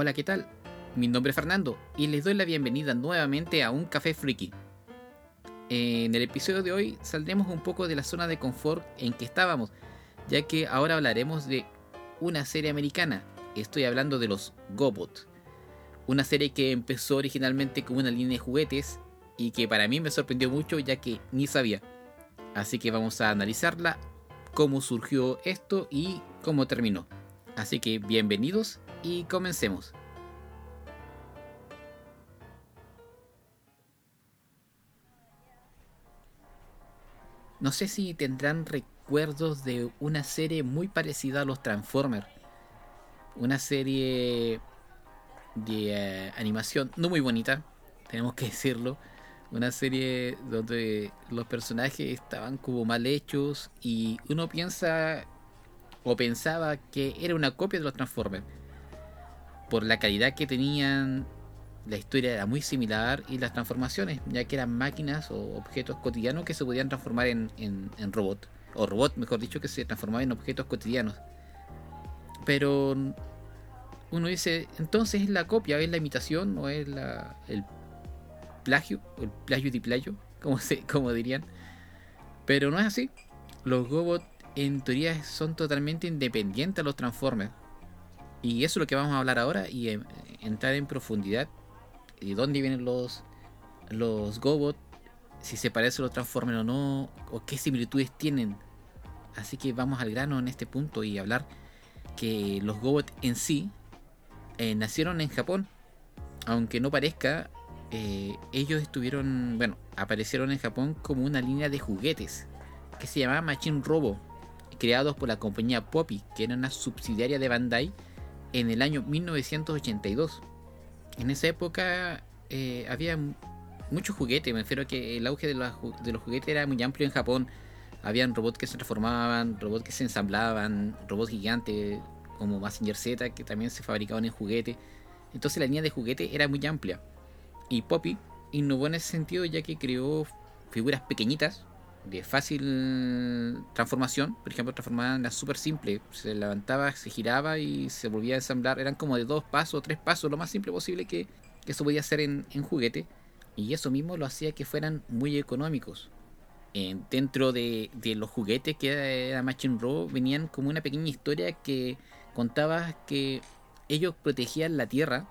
Hola, ¿qué tal? Mi nombre es Fernando y les doy la bienvenida nuevamente a un café friki. En el episodio de hoy saldremos un poco de la zona de confort en que estábamos, ya que ahora hablaremos de una serie americana. Estoy hablando de los GoBot. Una serie que empezó originalmente como una línea de juguetes y que para mí me sorprendió mucho ya que ni sabía. Así que vamos a analizarla, cómo surgió esto y cómo terminó. Así que bienvenidos y comencemos. No sé si tendrán recuerdos de una serie muy parecida a los Transformers. Una serie de eh, animación no muy bonita, tenemos que decirlo. Una serie donde los personajes estaban como mal hechos y uno piensa o pensaba que era una copia de los Transformers. Por la calidad que tenían, la historia era muy similar y las transformaciones, ya que eran máquinas o objetos cotidianos que se podían transformar en, en, robot. O robot, mejor dicho, que se transformaban en objetos cotidianos. Pero uno dice, entonces es la copia, es la imitación o es la, el plagio, el plagio de plagio, como, se, como dirían. Pero no es así. Los robots en teoría son totalmente independientes a los Transformers. Y eso es lo que vamos a hablar ahora y eh, entrar en profundidad de dónde vienen los, los GoBot, si se parecen los Transformers o no, o qué similitudes tienen. Así que vamos al grano en este punto y hablar que los GoBot en sí eh, nacieron en Japón. Aunque no parezca, eh, ellos estuvieron, bueno, aparecieron en Japón como una línea de juguetes que se llamaba Machine Robo, creados por la compañía Poppy, que era una subsidiaria de Bandai, en el año 1982. En esa época eh, había muchos juguetes, me refiero a que el auge de los, juguetes era muy amplio en Japón. Habían robots que se transformaban, robots que se ensamblaban, robots gigantes como Massinger Z que también se fabricaban en juguete. Entonces la línea de juguete era muy amplia. Y Poppy innovó en ese sentido ya que creó figuras pequeñitas de fácil transformación. Por ejemplo, transformaban la súper simple. Se levantaba, se giraba y se volvía a ensamblar. Eran como de dos pasos, tres pasos, lo más simple posible que, eso podía hacer en, juguete. Y eso mismo lo hacía que fueran muy económicos. dentro de, de, los juguetes que era Machine Row venían como una pequeña historia que contaba que ellos protegían la Tierra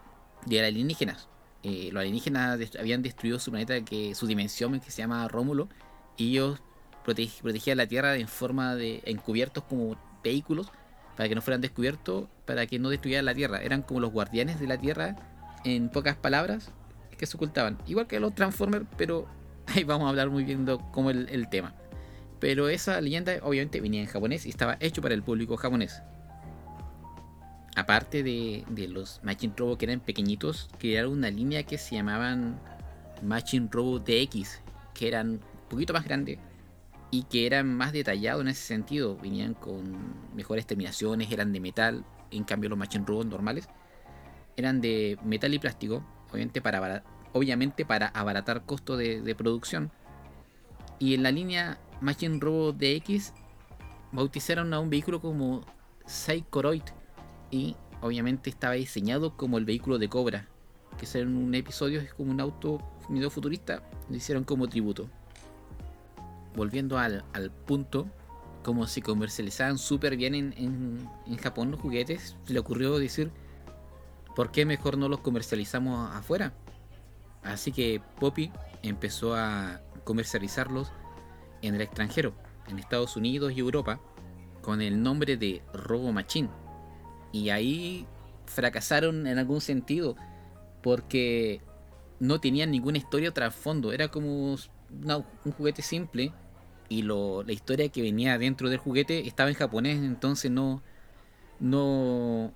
de alienígenas. Eh, los alienígenas habían destruido su planeta, que su dimensión que se llama Rómulo, y ellos protegían la Tierra en forma de encubiertos como vehículos para que no fueran descubiertos, para que no destruyeran la Tierra. Eran como los guardianes de la Tierra, en pocas palabras, que se ocultaban. Igual que los Transformers, pero ahí vamos a hablar muy bien cómo el, tema. Pero esa leyenda obviamente venía en japonés y estaba hecho para el público japonés. Aparte de, de los Machine Robo que eran pequeñitos, crearon una línea que se llamaban Machine Robo DX, que eran poquito más grandes y que eran más detallados en ese sentido. Venían con mejores terminaciones, eran de metal. En cambio, los Machine Robots normales eran de metal y plástico, obviamente para, obviamente para abaratar costo de, producción. Y en la línea Machine Robot DX bautizaron a un vehículo como Psychoroid y obviamente estaba diseñado como el vehículo de Cobra, que en un episodio es como un auto medio futurista, lo hicieron como tributo volviendo al, punto, como se comercializaban súper bien en, Japón los juguetes, se le ocurrió decir, ¿por qué mejor no los comercializamos afuera? Así que Poppy empezó a comercializarlos en el extranjero, en Estados Unidos y Europa, con el nombre de Robo Machine. Y ahí fracasaron en algún sentido, porque no tenían ninguna historia o trasfondo. Era como un juguete simple y la historia que venía dentro del juguete estaba en japonés, entonces no, no,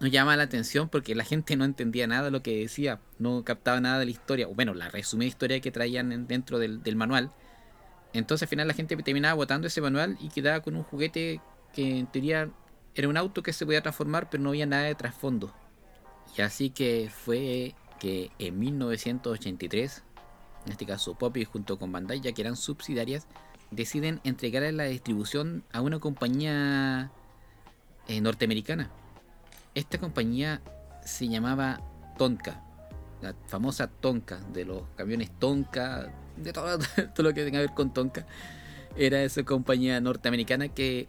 no llama la atención porque la gente no entendía nada de lo que decía, no captaba nada de la historia, o bueno, la resumida historia que traían dentro del, manual. Entonces al final la gente terminaba botando ese manual y quedaba con un juguete que en teoría era un auto que se podía transformar, pero no había nada de trasfondo. Y así que fue que en 1983, en este caso Poppy junto con Bandai, ya que eran subsidiarias, deciden entregar la distribución a una compañía eh, norteamericana. Esta compañía se llamaba Tonka, la famosa Tonka, de los camiones Tonka, de todo, lo que tenga que ver con Tonka. Era esa compañía norteamericana que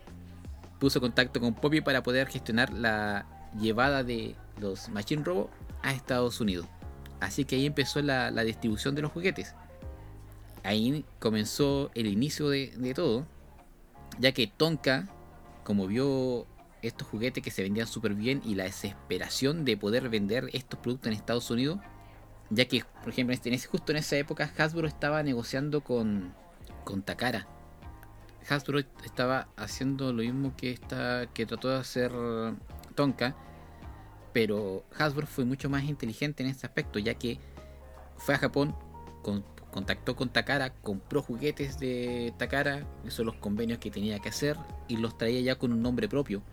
puso contacto con Poppy para poder gestionar la llevada de los Machine Robo a Estados Unidos. Así que ahí empezó la, distribución de los juguetes. Ahí comenzó el inicio de, todo, ya que Tonka, como vio estos juguetes que se vendían súper bien y la desesperación de poder vender estos productos en Estados Unidos, ya que, por ejemplo, en ese, justo en esa época Hasbro estaba negociando con, con Takara. Hasbro estaba haciendo lo mismo que, esta, que trató de hacer Tonka, pero Hasbro fue mucho más inteligente en este aspecto, ya que fue a Japón, contactó con Takara, compró juguetes de Takara, esos los convenios que tenía que hacer, y los traía ya con un nombre propio,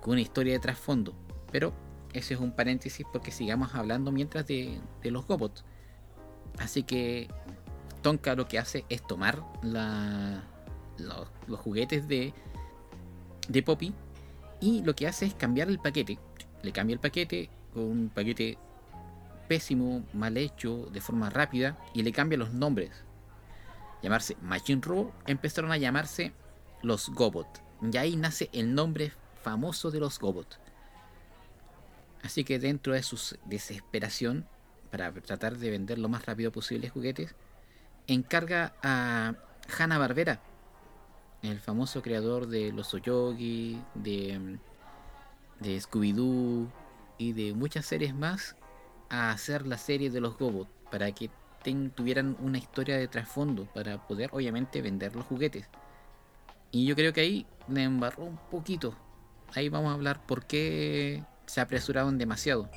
con una historia de trasfondo. Pero ese es un paréntesis porque sigamos hablando mientras de, los Gobots. Así que Tonka lo que hace es tomar los, juguetes de, de Poppy y lo que hace es cambiar el paquete. Le cambia el paquete con un paquete pésimo, mal hecho, de forma rápida y le cambia los nombres. Llamarse Machine Robo empezaron a llamarse los Gobot. Y ahí nace el nombre famoso de los Gobot. Así que dentro de su desesperación, para tratar de vender lo más rápido posible juguetes, encarga a Hanna Barbera, el famoso creador de los Oyogi, de, de Scooby-Doo y de muchas series más, a hacer la serie de los Gobot para que tuvieran una historia de trasfondo para poder obviamente vender los juguetes. Y yo creo que ahí le embarró un poquito. Ahí vamos a hablar por qué se apresuraron demasiado.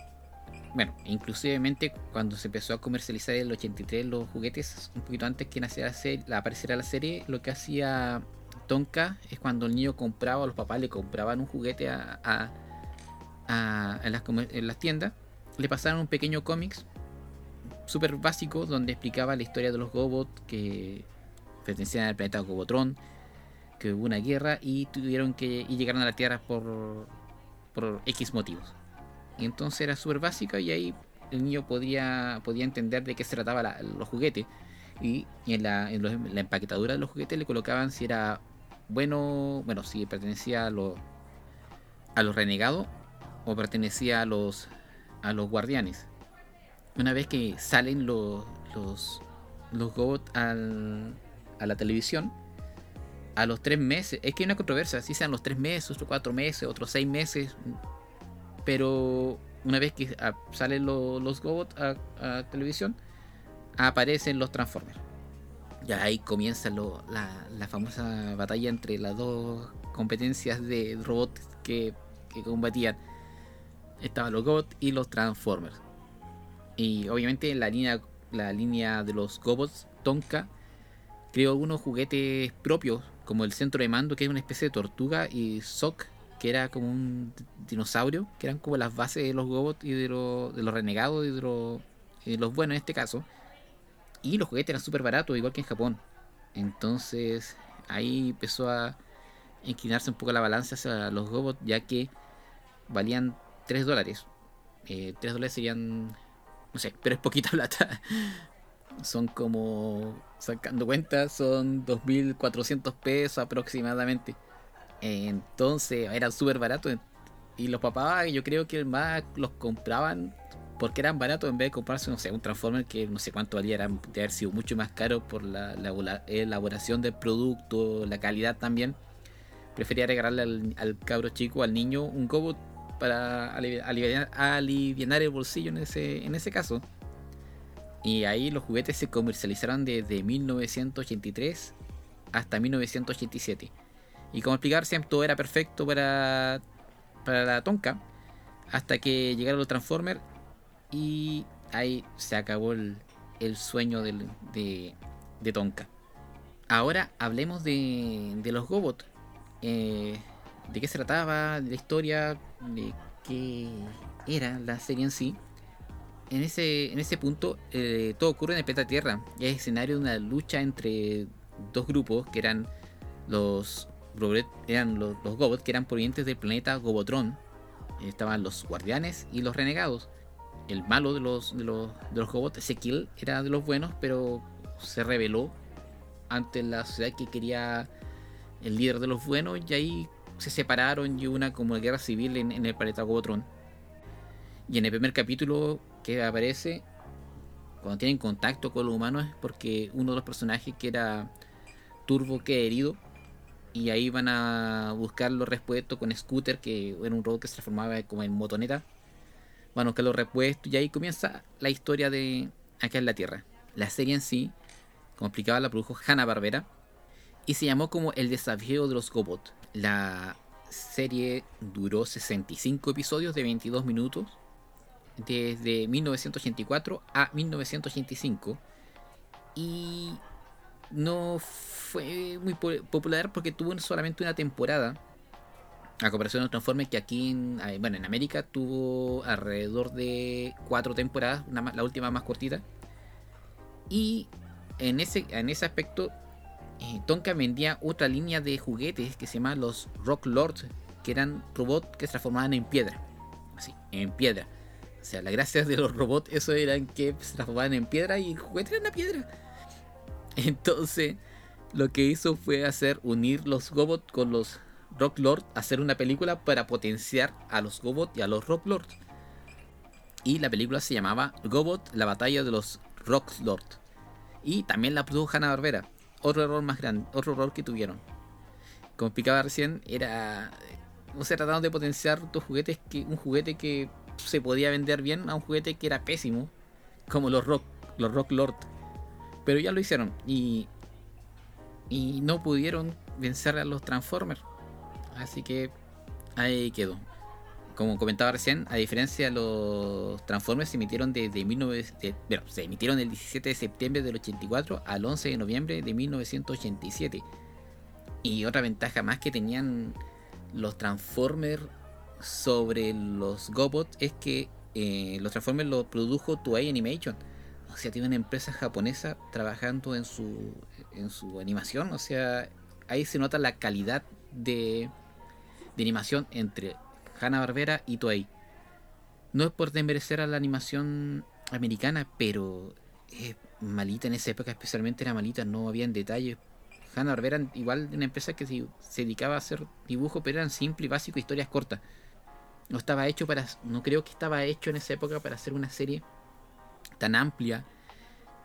Bueno, inclusivemente cuando se empezó a comercializar el 83 los juguetes, un poquito antes que naciera apareciera la serie, lo que hacía Tonka es cuando el niño compraba, los papás le compraban un juguete a, a, en, las, tiendas, le pasaron un pequeño cómics súper básico donde explicaba la historia de los Gobots que pertenecían al planeta Gobotron, que hubo una guerra y tuvieron que y llegaron a la Tierra por por X motivos. Y entonces era súper básica y ahí el niño podía, podía entender de qué se trataba los juguetes. Y, en, la, empaquetadura de los juguetes le colocaban si era bueno, bueno, si pertenecía a los, a los renegados o pertenecía a los, a los guardianes. Una vez que salen los, los, los a la televisión, a los tres meses, es que hay una controversia, si sean los tres meses, otros cuatro meses, otros seis meses, pero una vez que salen los Gobots a, televisión, aparecen los Transformers. Ya ahí comienza la, famosa batalla entre las dos competencias de robots que, que combatían. Estaban los Gobots y los Transformers. Y obviamente la línea, la línea de los Gobots, Tonka, creó algunos juguetes propios como el centro de mando, que es una especie de tortuga, y Sok, que era como un dinosaurio, que eran como las bases de los Gobots y de, los renegados y de, los buenos en este caso. Y los juguetes eran súper baratos, igual que en Japón. Entonces ahí empezó a inclinarse un poco la balanza hacia los Gobots, ya que valían 3 dólares. Eh, 3 dólares serían, no sé, pero es poquita plata son como, sacando cuentas, son 2.400 pesos aproximadamente. Entonces era súper barato. Y los papás, yo creo que más los compraban porque eran baratos en vez de comprarse, no sé, un Transformer que no sé cuánto valía, era, de haber sido mucho más caro por la, elaboración del producto, la calidad también. Prefería regalarle al, cabro chico, al niño, un Gobot para aliviar, aliviar el bolsillo en ese, en ese caso. Y ahí los juguetes se comercializaron desde 1983 hasta 1987. Y como explicar, siempre todo era perfecto para, para la Tonka. Hasta que llegaron los Transformers. Y ahí se acabó el, sueño de, de, Tonka. Ahora hablemos de, de los Gobots. Eh, de qué se trataba, de la historia, de qué era la serie en sí en ese, en ese punto eh, todo ocurre en el planeta Tierra. Es escenario de una lucha entre dos grupos que eran los eran los, Gobots que eran provenientes del planeta Gobotron estaban los guardianes y los renegados. El malo de los, de los, de los robots, Ezequiel, era de los buenos, pero se rebeló ante la sociedad que quería el líder de los buenos y ahí se separaron y una como guerra civil en, el planeta Gobotron. Y en el primer capítulo que aparece, cuando tienen contacto con los humanos, es porque uno de los personajes que era Turbo queda herido y ahí van a buscar los repuestos con Scooter, que era un robot que se transformaba como en motoneta. Van a buscar los repuestos y ahí comienza la historia de acá en la Tierra. La serie en sí, como explicaba, la produjo Hanna Barbera y se llamó como El desafío de los Gobots. La serie duró 65 episodios de 22 minutos desde 1984 a 1985 y no fue muy popular porque tuvo solamente una temporada. A comparación de Transformers que aquí en, eh, bueno, en América tuvo alrededor de cuatro temporadas, la última más cortita. Y en ese, en ese aspecto, Tonka vendía otra línea de juguetes que se llama los Rock Lords, que eran robots que se transformaban en piedra. Así, en piedra. O sea, la gracia de los robots, eso eran que se transformaban en piedra y el juguete era una piedra. Entonces, lo que hizo fue hacer unir los Gobots con los Rock Lords, hacer una película para potenciar a los Gobots y a los Rock Lords. Y la película se llamaba Gobot, la batalla de los Rock Lords. Y también la produjo Hanna Barbera. Otro error más grande, otro error que tuvieron. Como explicaba recién, era. Trataron de potenciar dos juguetes que. un juguete que se podía vender bien a un juguete que era pésimo. Como los Rock, los Rock Lord. Pero ya lo hicieron. Y. Y no pudieron vencer a los Transformers. Así que ahí quedó. Como comentaba recién, a diferencia de los Transformers se emitieron desde 19, bueno, se emitieron el 17 de septiembre del 84 al 11 de noviembre de 1987. Y otra ventaja más que tenían los Transformers sobre los GoBots es que eh, los Transformers los produjo Toei Animation. O sea, tiene una empresa japonesa trabajando en su, en su animación. O sea, ahí se nota la calidad de, de animación entre Hanna Barbera y Toei. No es por desmerecer a la animación americana, pero es malita en esa época, especialmente era malita, no había detalles. Hanna Barbera, igual una empresa que se, dedicaba a hacer dibujos, pero eran simple y básico, historias cortas. No estaba hecho para. No creo que estaba hecho en esa época para hacer una serie tan amplia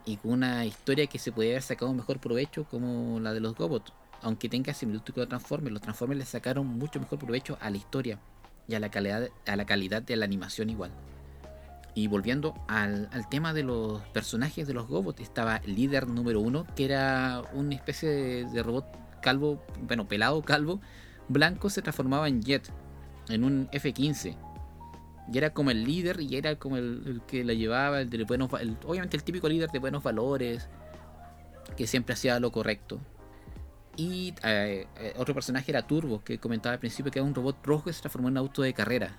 y con una historia que se podía haber sacado mejor provecho como la de los Gobots. Aunque tenga similitud con los Transformers, los Transformers le sacaron mucho mejor provecho a la historia y a la calidad, a la calidad de la animación igual. Y volviendo al, tema de los personajes de los Gobots, estaba el líder número uno, que era una especie de, robot calvo, bueno, pelado, calvo, blanco, se transformaba en Jet, en un F-15. Y era como el líder y era como el, que la llevaba, el de buenos, obviamente el típico líder de buenos valores, que siempre hacía lo correcto. Y eh, eh, otro personaje era Turbo, que comentaba al principio que era un robot rojo que se transformó en un auto de carrera.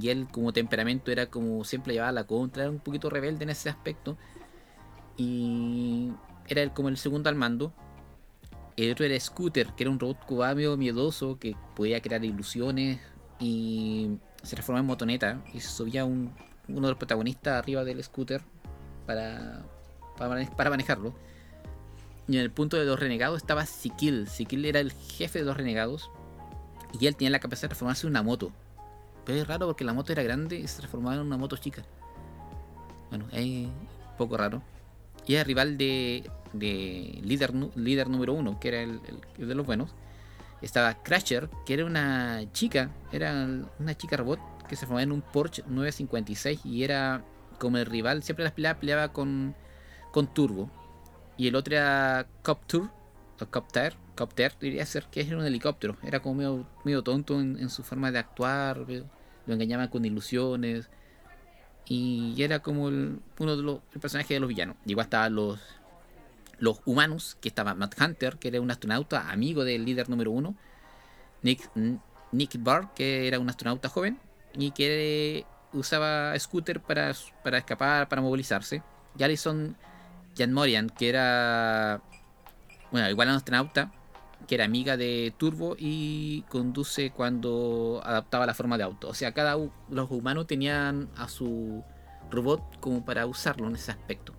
Y él como temperamento era como siempre llevaba la contra, era un poquito rebelde en ese aspecto. Y era como el segundo al mando. El otro era Scooter, que era un robot cubano miedoso que podía crear ilusiones y se transformaba en motoneta y se subía un, uno de los protagonistas arriba del scooter para, para, manejarlo. En el punto de los renegados estaba Sikil. Sikil era el jefe de los renegados y él tenía la capacidad de transformarse en una moto. Pero es raro porque la moto era grande y se transformaba en una moto chica. Bueno, es un poco raro. Y era rival de, de líder, líder número uno, que era el, de los buenos. Estaba Crasher, que era una chica, era una chica robot que se formaba en un Porsche 956 y era como el rival, siempre las peleaba, peleaba con, con Turbo. Y el otro era Copter, o Copter, Copter, diría ser que era un helicóptero, era como medio, tonto en, su forma de actuar, lo engañaban con ilusiones. Y era como uno de los personajes de los villanos. Igual estaban los, los humanos, que estaba Matt Hunter, que era un astronauta amigo del líder número uno, Nick, Nick Barr, que era un astronauta joven y que usaba scooter para, para escapar, para movilizarse, y Alison Jan Morian, que era, bueno, igual un astronauta, que era amiga de Turbo y conduce cuando adaptaba la forma de auto. O sea, cada los humanos tenían a su robot como para usarlo en ese aspecto.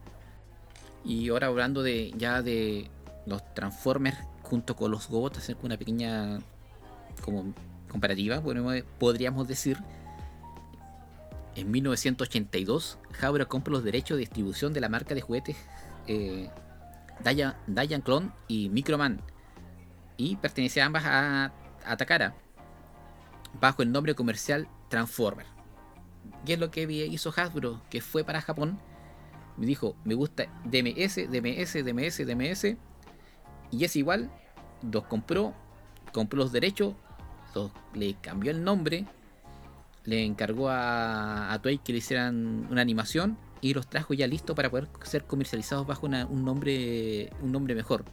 Y ahora hablando de ya de los Transformers junto con los robots, hacer una pequeña como comparativa, podríamos decir. En 1982, Hasbro compra los derechos de distribución de la marca de juguetes eh, Dayan, Clone y Microman y pertenecían ambas a, a Takara bajo el nombre comercial Transformer. ¿Qué es lo que hizo Hasbro? Que fue para Japón. Me dijo, me gusta DMS, DMS, DMS, DMS. Y es igual. Los compró. Compró los derechos. le cambió el nombre. Le encargó a, a Toei que le hicieran una animación. Y los trajo ya listos para poder ser comercializados bajo un, nombre, un nombre mejor.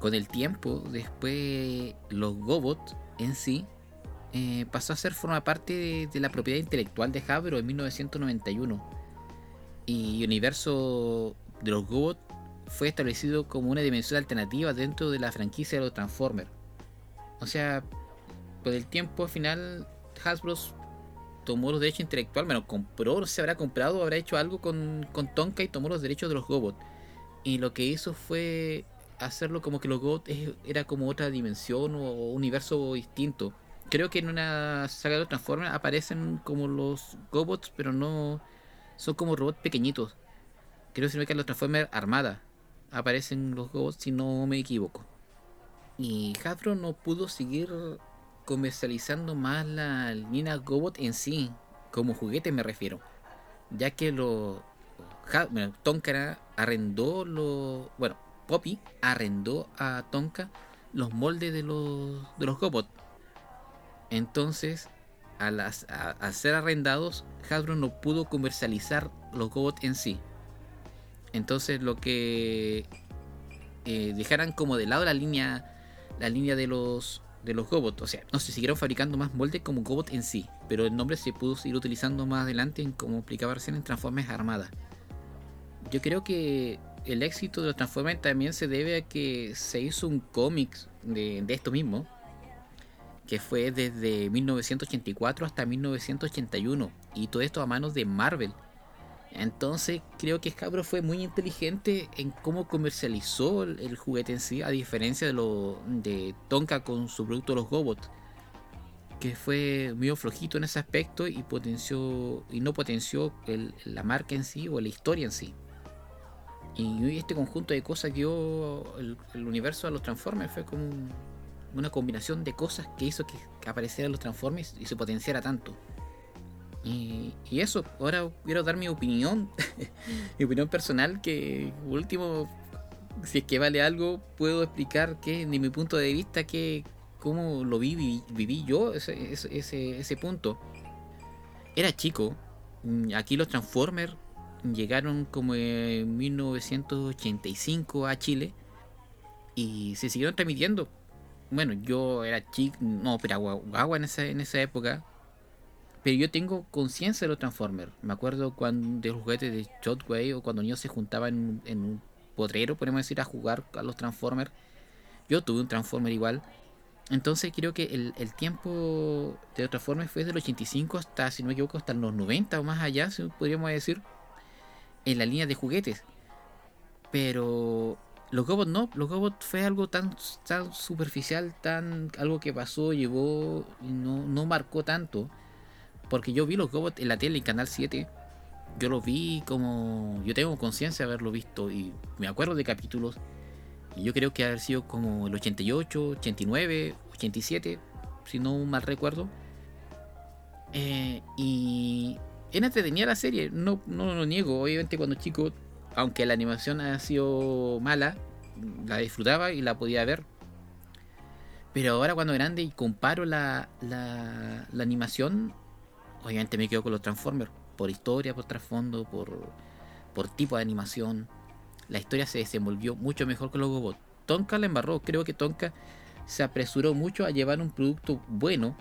Con el tiempo, después los Gobots en sí eh, pasó a ser forma parte de, la propiedad intelectual de Hasbro en 1991. Y universo de los GOBOT fue establecido como una dimensión alternativa dentro de la franquicia de los Transformers. O sea, por el tiempo al final Hasbro tomó los derechos intelectuales, bueno, compró, se habrá comprado, habrá hecho algo con, con Tonka y tomó los derechos de los GOBOT. Y lo que hizo fue hacerlo como que los GOBOT era como otra dimensión o universo distinto creo que en una saga de los Transformers aparecen como los Gobots, pero no son como robots pequeñitos. Creo que en los Transformers Armada aparecen los Gobots, si no me equivoco. Y Hasbro no pudo seguir comercializando más la línea Gobot en sí, como juguete me refiero, ya que los bueno, Tonka arrendó los bueno Poppy arrendó a Tonka los moldes de los de los Gobots entonces, al, ser arrendados, Hasbro no pudo comercializar los GOBOT en sí. Entonces, lo que eh, dejaran como de lado la línea, la línea de los de los GOBOT, o sea, no se siguieron fabricando más moldes como GOBOT en sí, pero el nombre se pudo seguir utilizando más adelante en como explicaba recién en Transformers Armada. Yo creo que el éxito de los Transformers también se debe a que se hizo un cómic de, de esto mismo, que fue desde 1984 hasta 1981 y todo esto a manos de Marvel. Entonces creo que Scabro fue muy inteligente en cómo comercializó el, juguete en sí, a diferencia de lo de Tonka con su producto los Gobots, que fue muy flojito en ese aspecto y potenció y no potenció la marca en sí o la historia en sí. Y este conjunto de cosas que dio el, el universo a los Transformers fue como un, una combinación de cosas que hizo que, aparecieran los Transformers y se potenciara tanto. Y, eso, ahora quiero dar mi opinión, mi opinión personal, que último, si es que vale algo, puedo explicar que, de mi punto de vista, que cómo lo vi, viví, yo ese, ese, ese punto. Era chico, aquí los Transformers llegaron como en 1985 a Chile y se siguieron transmitiendo bueno, yo era chico, no, pero agua en esa, en esa época. Pero yo tengo conciencia de los Transformers. Me acuerdo cuando de los juguetes de Shotway o cuando niños se juntaban en, un potrero, podemos decir, a jugar a los Transformers. Yo tuve un Transformer igual. Entonces creo que el, el tiempo de Transformers fue del 85 hasta, si no me equivoco, hasta los 90 o más allá, podríamos decir, en la línea de juguetes. Pero los Gobots no, los Gobots fue algo tan, tan superficial, tan algo que pasó, llevó no, no marcó tanto. Porque yo vi los Gobots en la tele, en Canal 7. Yo los vi como. Yo tengo conciencia de haberlo visto y me acuerdo de capítulos. Y yo creo que haber sido como el 88, 89, 87, si no mal recuerdo. Eh, y era entretenida la serie, no, no lo niego. Obviamente, cuando chico aunque la animación ha sido mala, la disfrutaba y la podía ver. Pero ahora cuando grande y comparo la, la, animación, obviamente me quedo con los Transformers. Por historia, por trasfondo, por, por tipo de animación. La historia se desenvolvió mucho mejor que los Gobots. Tonka la embarró. Creo que Tonka se apresuró mucho a llevar un producto bueno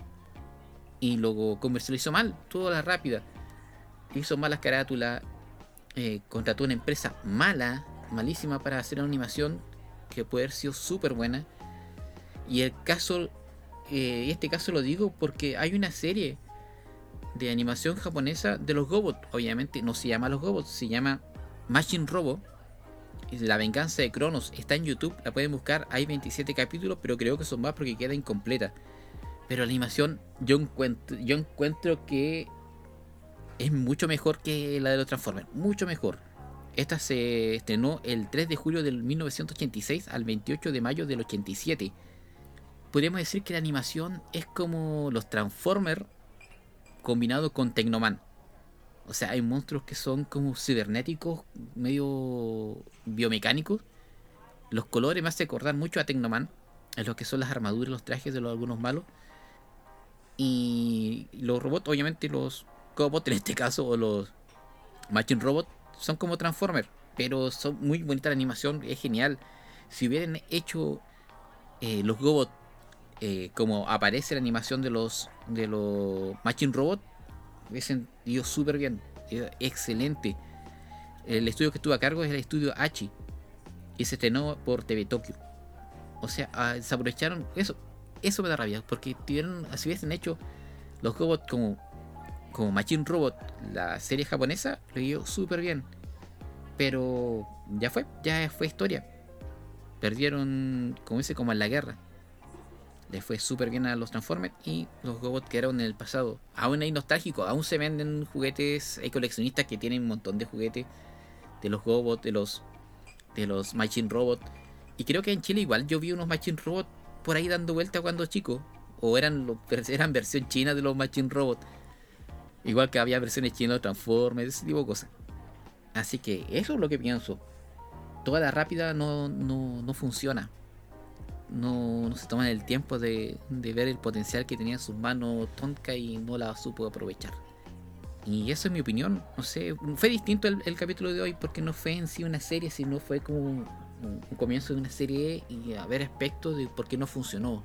y luego comercializó mal, toda la rápida. Hizo malas carátulas, eh, contrató una empresa mala, malísima para hacer una animación que puede haber sido súper buena. Y el caso, eh, este caso lo digo porque hay una serie de animación japonesa de los Gobots. Obviamente no se llama los Gobots, se llama Machine Robo. La venganza de Cronos está en YouTube, la pueden buscar. Hay 27 capítulos, pero creo que son más porque queda incompleta. Pero la animación yo encuentro, yo encuentro que es mucho mejor que la de los Transformers, mucho mejor. Esta se estrenó el 3 de julio del 1986 al 28 de mayo del 87. Podríamos decir que la animación es como los Transformers combinado con Tecnoman. O sea, hay monstruos que son como cibernéticos, medio biomecánicos. Los colores me hacen acordar mucho a Tecnoman, en lo que son las armaduras, los trajes de los, algunos malos. Y los robots, obviamente los robots en este caso, o los Machine Robots, son como Transformers, pero son muy bonita la animación, es genial. Si hubieran hecho eh, los robots eh, como aparece la animación de los de los Machine Robot, hubiesen ido súper bien, excelente. El estudio que estuvo a cargo es el estudio Hachi y se estrenó por TV Tokyo. O sea, ah, se aprovecharon eso. Eso me da rabia, porque tuvieron, si hubiesen hecho los robots como, como Machine Robot, la serie japonesa, lo dio súper bien. Pero ya fue, ya fue historia. Perdieron, como dice, como en la guerra le fue súper bien a los Transformers y los robots que eran en el pasado. Aún hay nostálgico, aún se venden juguetes, hay coleccionistas que tienen un montón de juguetes de los robots, de los de los Machine Robot. Y creo que en Chile igual yo vi unos Machine Robot por ahí dando vuelta cuando chico. O eran, eran versión china de los Machine Robot. Igual que había versiones chinas de Transformers, ese tipo de cosas. Así que eso es lo que pienso. Toda la rápida no, no, no funciona no, se toman el tiempo de, ver el potencial que tenía en sus manos Tonka y no la supo aprovechar. Y eso es mi opinión. No sé, fue distinto el, capítulo de hoy porque no fue en sí una serie, sino fue como un, comienzo de una serie y a ver aspectos de por qué no funcionó.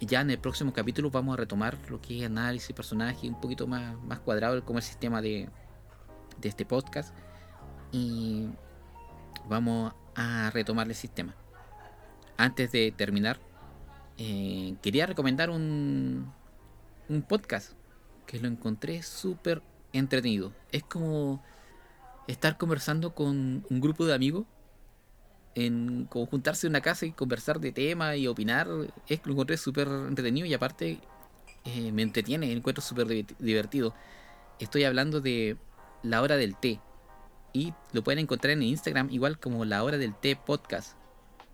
Ya en el próximo capítulo vamos a retomar lo que es análisis, personaje, un poquito más, más cuadrado como el sistema de, de este podcast. Y vamos a retomar el sistema antes de terminar, eh, quería recomendar un, un podcast que lo encontré súper entretenido. Es como estar conversando con un grupo de amigos, en como juntarse en una casa y conversar de temas y opinar. Es, lo encontré súper entretenido y aparte eh, me entretiene, encuentro súper divertido. Estoy hablando de la hora del té. Y lo pueden encontrar en Instagram igual como la hora del té podcast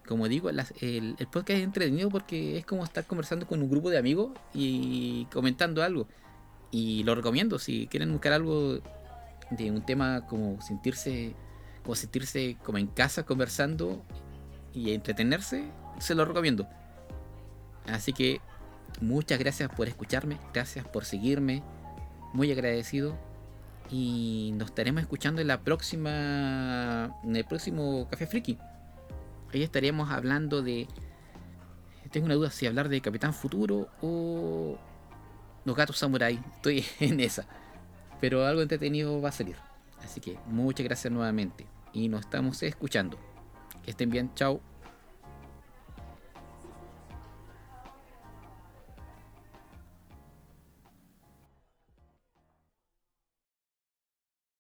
como digo, el, podcast es entretenido porque es como estar conversando con un grupo de amigos y comentando algo. Y lo recomiendo, si quieren buscar algo de un tema como sentirse, como sentirse como en casa conversando y entretenerse, se lo recomiendo. Así que muchas gracias por escucharme, gracias por seguirme, muy agradecido. Y nos estaremos escuchando en la próxima. en el próximo Café Friki. Ahí estaríamos hablando de. Tengo una duda si hablar de Capitán Futuro o los gatos samurai. Estoy en esa. Pero algo entretenido va a salir. Así que muchas gracias nuevamente. Y nos estamos escuchando. Que estén bien. Chao.